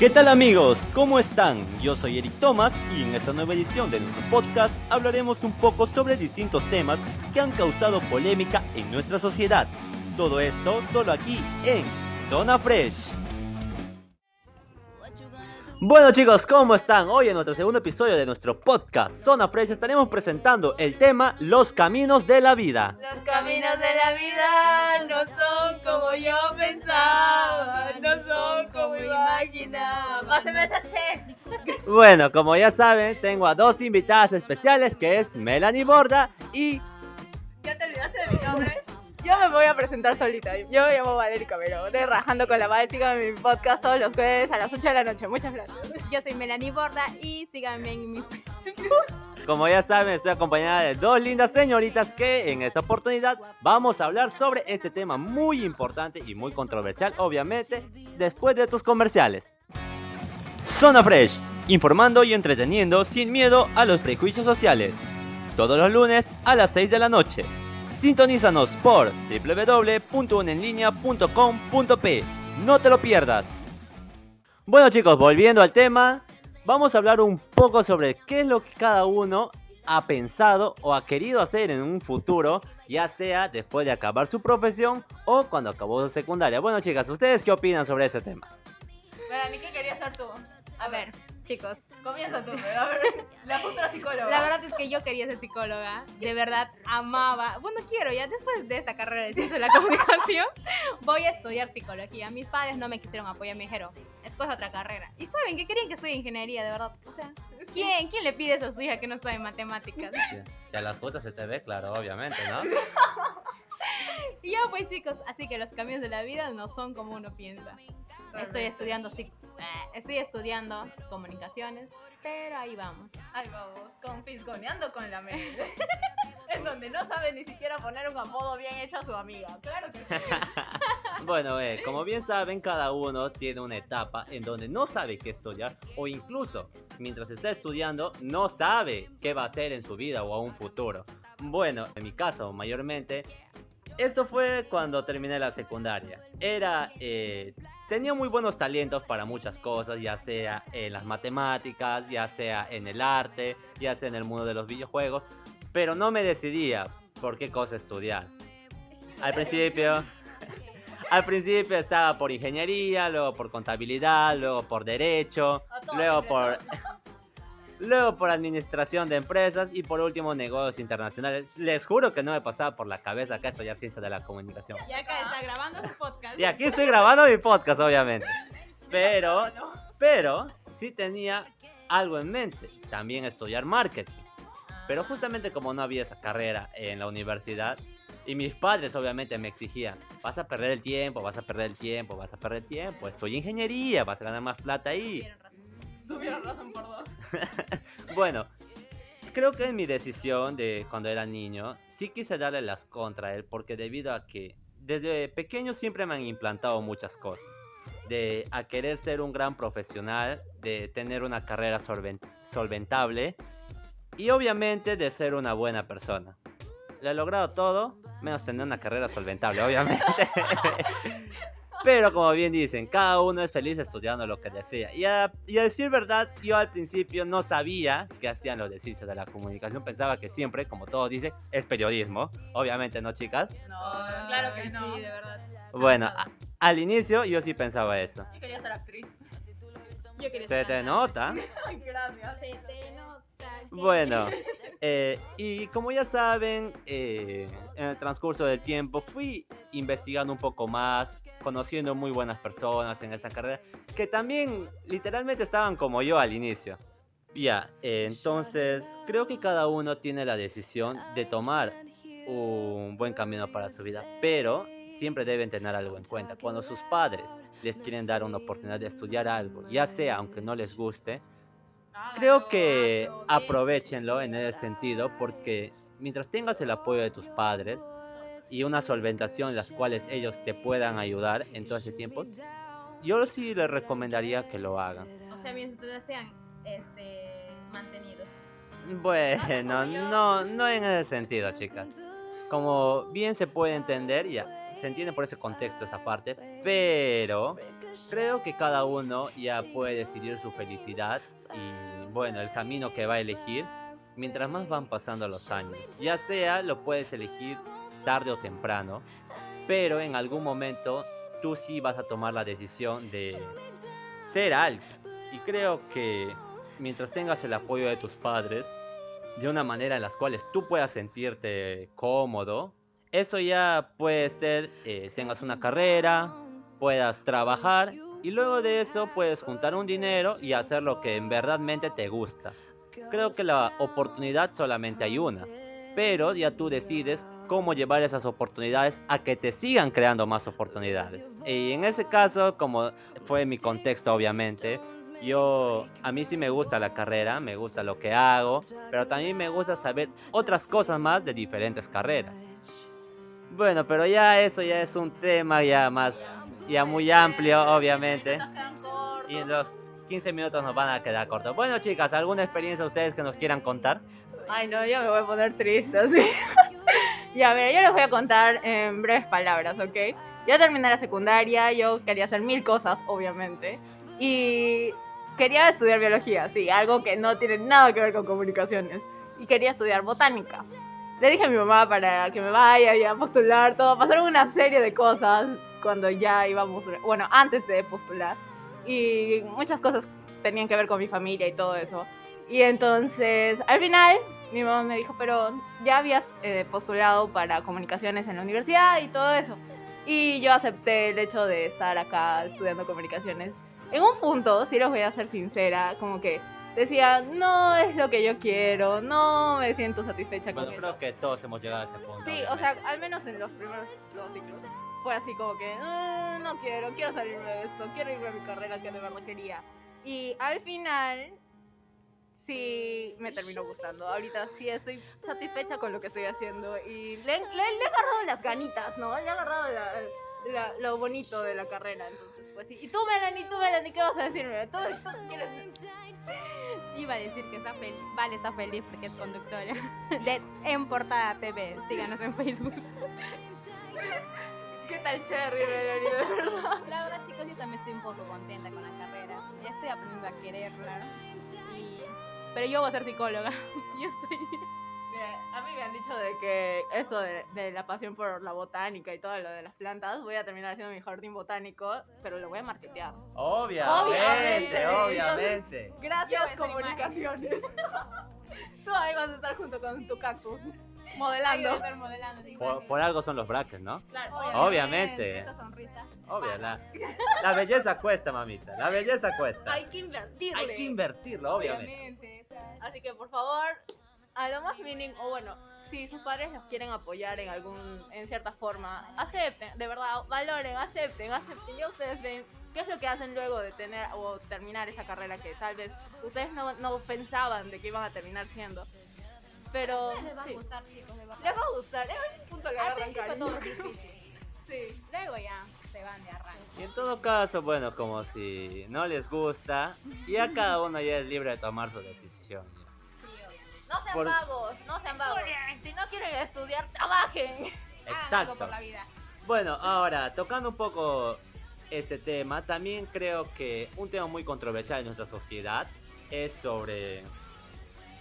¿Qué tal amigos? ¿Cómo están? Yo soy Eric Thomas y en esta nueva edición de nuestro podcast hablaremos un poco sobre distintos temas que han causado polémica en nuestra sociedad. Todo esto solo aquí en Zona Fresh. Bueno chicos, ¿cómo están? Hoy en nuestro segundo episodio de nuestro podcast Zona Fresh estaremos presentando el tema Los caminos de la vida. Caminos de la vida no son como yo pensaba, no son como imaginaba. Páseme esa che. Bueno, como ya saben, tengo a dos invitadas especiales que es Melanie Borda y ¿Ya te olvidaste de mi nombre? Yo me voy a presentar solita. Yo me llamo Valeria Cabero, de Rajando con la Val. Síganme en mi podcast todos los jueves a las 8 de la noche. Muchas gracias. Yo soy Melanie Borda y síganme en mi como ya saben estoy acompañada de dos lindas señoritas que en esta oportunidad vamos a hablar sobre este tema muy importante y muy controversial obviamente después de estos comerciales. Zona Fresh, informando y entreteniendo sin miedo a los prejuicios sociales. Todos los lunes a las 6 de la noche. Sintonízanos por www.unenlinea.com.p. No te lo pierdas. Bueno chicos, volviendo al tema, vamos a hablar un poco sobre qué es lo que cada uno ha pensado o ha querido hacer en un futuro, ya sea después de acabar su profesión o cuando acabó su secundaria. Bueno chicas, ¿ustedes qué opinan sobre ese tema? Melanie, ¿qué querías ser tú? A ver, chicos, Comienza tú, pero a ver. La futura psicóloga. la verdad es que yo quería ser psicóloga. De verdad, amaba. Bueno, quiero ya, después de esta carrera de ciencia de la comunicación, voy a estudiar psicología. Mis padres no me quisieron apoyar, me dijeron, escoge otra carrera. Y saben que querían que estudie ingeniería, de verdad. O sea, ¿quién, ¿quién le pide eso a su hija que no sabe matemáticas? Ya las fotos se te ve claro, obviamente, ¿no? Y ya pues chicos, así que los caminos de la vida no son como uno piensa. Estoy estudiando psic- eh, estoy estudiando comunicaciones, pero ahí vamos. Ay, vamos, confisconeando con la mente. en donde no sabe ni siquiera poner un apodo bien hecho a su amiga. Claro que sí. Bueno, eh, como bien saben, cada uno tiene una etapa en donde no sabe qué estudiar o incluso mientras está estudiando no sabe qué va a hacer en su vida o a un futuro. Bueno, en mi caso, mayormente, esto fue cuando terminé la secundaria. Era, eh, tenía muy buenos talentos para muchas cosas, ya sea en las matemáticas, ya sea en el arte, ya sea en el mundo de los videojuegos, pero no me decidía por qué cosa estudiar. Al principio, al principio estaba por ingeniería, luego por contabilidad, luego por derecho, luego por luego por administración de empresas y por último negocios internacionales. Les juro que no me pasaba por la cabeza acá estudiar ciencia de la comunicación. Y acá está grabando su podcast. Y aquí estoy grabando mi podcast, obviamente. Pero, pero sí tenía algo en mente, también estudiar marketing. Pero justamente como no había esa carrera en la universidad, y mis padres obviamente me exigían, vas a perder el tiempo, vas a perder el tiempo, vas a perder el tiempo, estudia ingeniería, vas a ganar más plata ahí. Tuvieron razón. Tuvieron razón por dos. Bueno, creo que en mi decisión de cuando era niño, sí quise darle las contra a él, porque debido a que desde pequeño siempre me han implantado muchas cosas. De a querer ser un gran profesional, de tener una carrera solven- solventable y obviamente de ser una buena persona. Lo he logrado todo, menos tener una carrera solventable, obviamente. Pero como bien dicen, cada uno es feliz estudiando lo que desea. Y a, y a decir verdad, yo al principio no sabía que hacían los de ciencias de la comunicación. Pensaba que siempre, como todos dicen, es periodismo. Obviamente no, chicas. No, claro que no. Sí, de verdad. Bueno, a- al inicio yo sí pensaba eso. Yo quería ser actriz. Yo quería Se ser te nota. Ay, gracias. Se te nota Bueno, eh, y como ya saben, eh, en el transcurso del tiempo fui investigando un poco más, conociendo muy buenas personas en esta carrera, que también literalmente estaban como yo al inicio. Ya, entonces creo que cada uno tiene la decisión de tomar un buen camino para su vida, pero siempre deben tener algo en cuenta. Cuando sus padres les quieren dar una oportunidad de estudiar algo, ya sea aunque no les guste, Creo que aprovechenlo en ese sentido porque mientras tengas el apoyo de tus padres y una solventación en las cuales ellos te puedan ayudar en todo ese tiempo, yo sí les recomendaría que lo hagan. O sea, mientras sean este, mantenidos. Bueno, no, no en ese sentido, chicas. Como bien se puede entender, ya, se entiende por ese contexto esa parte, pero creo que cada uno ya puede decidir su felicidad y bueno, el camino que va a elegir mientras más van pasando los años. Ya sea lo puedes elegir tarde o temprano, pero en algún momento tú sí vas a tomar la decisión de ser algo. Y creo que mientras tengas el apoyo de tus padres, de una manera en las cuales tú puedas sentirte cómodo, eso ya puede ser, eh, tengas una carrera, puedas trabajar y luego de eso puedes juntar un dinero y hacer lo que en verdadmente te gusta. Creo que la oportunidad solamente hay una, pero ya tú decides cómo llevar esas oportunidades a que te sigan creando más oportunidades. Y en ese caso, como fue mi contexto obviamente, yo a mí sí me gusta la carrera, me gusta lo que hago, pero también me gusta saber otras cosas más de diferentes carreras. Bueno, pero ya eso ya es un tema ya más ya muy amplio, obviamente. Y en los 15 minutos nos van a quedar cortos. Bueno, chicas, ¿alguna experiencia ustedes que nos quieran contar? Ay, no, yo me voy a poner triste, así. Y a ver, yo les voy a contar en breves palabras, ¿ok? Yo terminé la secundaria, yo quería hacer mil cosas, obviamente. Y quería estudiar biología, sí, algo que no tiene nada que ver con comunicaciones. Y quería estudiar botánica. Le dije a mi mamá para que me vaya y a postular todo. Pasaron una serie de cosas cuando ya íbamos, bueno, antes de postular. Y muchas cosas tenían que ver con mi familia y todo eso. Y entonces, al final, mi mamá me dijo, pero ya habías eh, postulado para comunicaciones en la universidad y todo eso. Y yo acepté el hecho de estar acá estudiando comunicaciones. En un punto, si los voy a ser sincera, como que decía, no es lo que yo quiero, no me siento satisfecha Bueno, con creo eso. que todos hemos llegado a ese punto. Sí, o sea, al menos en los primeros dos ciclos. Fue así como que, "Ah, no quiero, quiero salirme de esto, quiero irme a mi carrera que de verdad quería. Y al final, sí me terminó gustando. Ahorita sí estoy satisfecha con lo que estoy haciendo y le, le- le he agarrado las ganitas, ¿no? Le he agarrado la- la- lo bonito de la carrera. Entonces, pues sí. Y tú, Melanie, tú, Melanie, ¿qué vas a decirme? ¿Tú, tú quieres Iba a decir que está feliz, Vale está feliz porque es conductora de En Portada TV. Síganos en Facebook. ¿Qué tal, Cherry, Melanie? De verdad. La verdad, chicos, yo también estoy un poco contenta con la carrera. Ya estoy aprendiendo a quererla. Y... Pero yo voy a ser psicóloga. Yo estoy. Mira, a mí me han dicho de que eso de, de la pasión por la botánica y todo lo de las plantas, voy a terminar haciendo mi jardín botánico, pero lo voy a marketear. Obviamente, Obviamente. obviamente. Gracias, comunicaciones. Tú ahí vas a estar junto con tu cactus, Modelando. sí, Por, por algo son los brackets, ¿no? Claro, Obviamente. Obvio, la, la belleza cuesta, mamita. La belleza cuesta. Hay que invertirle. Hay que invertirlo, obviamente. Obviamente. Así que por favor, a lo más mínimo, o bueno, si sus padres los quieren apoyar en algún, en cierta forma, acepten, de verdad, valoren, acepten, acepten. Ya ustedes ven qué es lo que hacen luego de tener o terminar esa carrera que tal vez ustedes no, no pensaban de que iban a terminar siendo. Pero Les va a sí, gustar, chicos, les va a gustar, en un punto agarran cariño. es difícil. Sí. Luego ya se van de arranque. Y en todo caso, bueno, como si no les gusta, ya cada uno ya es libre de tomar su decisión. ya. Sí, obviamente. No sean Por- vagos, no sean vagos. Si no quieren estudiar, trabajen. Hagan algo Exacto. por la vida. Bueno, ahora, tocando un poco este tema, también creo que un tema muy controversial en nuestra sociedad es sobre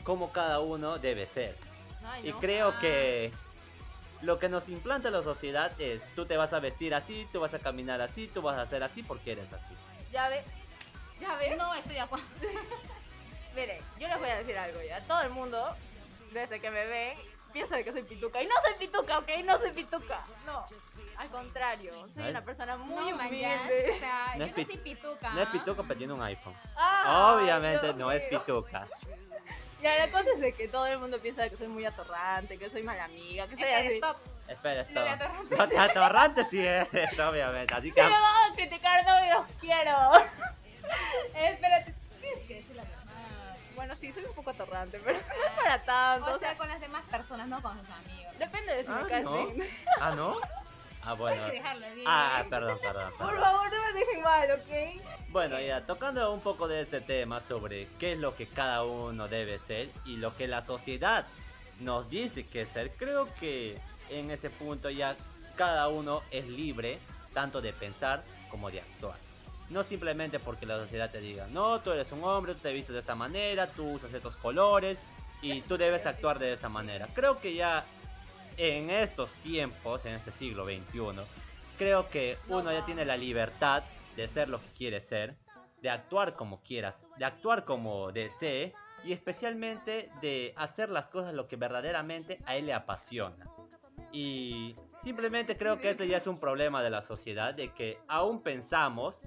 cómo cada uno debe ser. Ay, Y no. creo Ah. que lo que nos implanta la sociedad es tú te vas a vestir así, tú vas a caminar así, tú vas a hacer así porque eres así. Ya ve, ya ve. No estoy de acuerdo. Mire, yo les voy a decir algo ya. Todo el mundo, desde que me ven, piensa de que soy pituca. Y no soy pituca, ¿ok? No soy pituca. No. Al contrario, soy ¿Ay? una persona muy no, humilde. O sea, No yo no soy pituca. No es pituca, pero tiene un iPhone. Ah, Obviamente Dios no es pituca. Ya, la cosa es de que todo el mundo piensa que soy muy atorrante, que soy mala amiga, que soy así. stop. Espera, atorrante. No te atorrante sí eres, obviamente. Así que me van a criticar, no los quiero. Espérate, tienes que decir la verdad. Bueno, sí, soy un poco atorrante, pero no es para tanto. O sea, con las demás personas, no con sus amigos. depende de si Ah, me caes ¿no? bien. Ah, ¿no? Ah, bueno. Hay que dejarlo bien. Ah, perdón, perdón, Por perdón. favor, no me dejen mal, ¿ok? Bueno, ya tocando un poco de este tema sobre qué es lo que cada uno debe ser y lo que la sociedad nos dice que ser, creo que en ese punto ya cada uno es libre tanto de pensar como de actuar. No simplemente porque la sociedad te diga, no, tú eres un hombre, tú te vistes de esta manera, tú usas estos colores y tú debes actuar de esa manera. Creo que ya en estos tiempos, en este siglo XXI, creo que uno ya tiene la libertad de ser lo que quiere ser, de actuar como quieras, de actuar como desee y especialmente de hacer las cosas lo que verdaderamente a él le apasiona. Y simplemente creo que esto ya es un problema de la sociedad, de que aún pensamos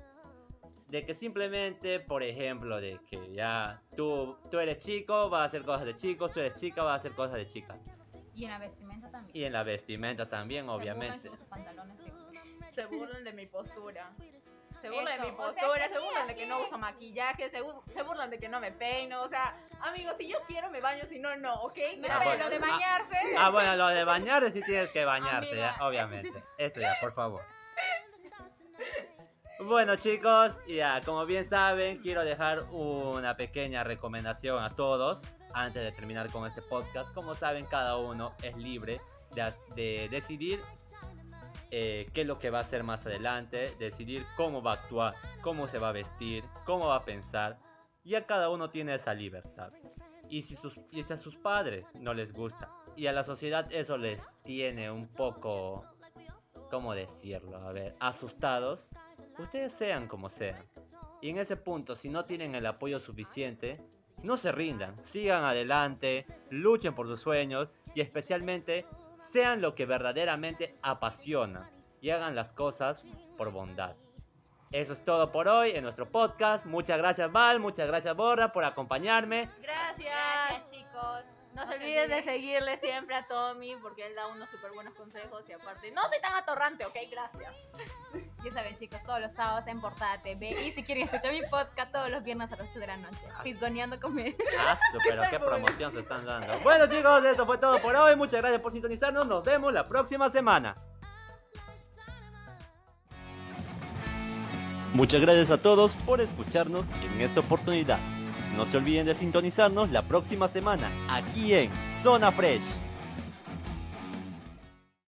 de que simplemente, por ejemplo, de que ya tú, tú eres chico, vas a hacer cosas de chicos, tú eres chica, vas a hacer cosas de chicas. Y en la vestimenta también. Y en la vestimenta también, obviamente. Se burlan de- Se burlan de mi postura. Se burlan de Eso, mi o sea, postura, que se burlan de que no uso maquillaje, se, bu- se burlan de que no me peino. O sea, amigos, si yo quiero me baño, si no, no, ¿ok? No, Ah, bueno. lo de Ah, bañarse. Ah, bueno, lo de bañarte sí tienes que bañarte, ya, Amiga. obviamente. Eso ya, por favor. Bueno chicos, ya como bien saben, quiero dejar una pequeña recomendación a todos antes de terminar con este podcast. Como saben, cada uno es libre de, de decidir eh, qué es lo que va a hacer más adelante, decidir cómo va a actuar, cómo se va a vestir, cómo va a pensar. Y a cada uno tiene esa libertad. Y si, sus, y si a sus padres no les gusta y a la sociedad eso les tiene un poco, ¿cómo decirlo? A ver, asustados, ustedes sean como sean. Y en ese punto, si no tienen el apoyo suficiente, no se rindan, sigan adelante, luchen por sus sueños y especialmente sean lo que verdaderamente apasiona y hagan las cosas por bondad. Eso es todo por hoy en nuestro podcast. Muchas gracias Val, muchas gracias Borra por acompañarme. Gracias. Gracias, chicos. No se olviden de seguirle siempre a Tommy porque él da unos súper buenos consejos y aparte no soy tan atorrante, ¿ok? Gracias. Ya saben, chicos, todos los sábados en Portada TV. Y si quieren escuchar mi podcast todos los viernes a las 8 de la noche. Fisgoneando con mi. Ah, su, pero qué promoción se están dando. Bueno chicos, esto fue todo por hoy. Muchas gracias por sintonizarnos. Nos vemos la próxima semana. Muchas gracias a todos por escucharnos en esta oportunidad. No se olviden de sintonizarnos la próxima semana aquí en Zona Fresh.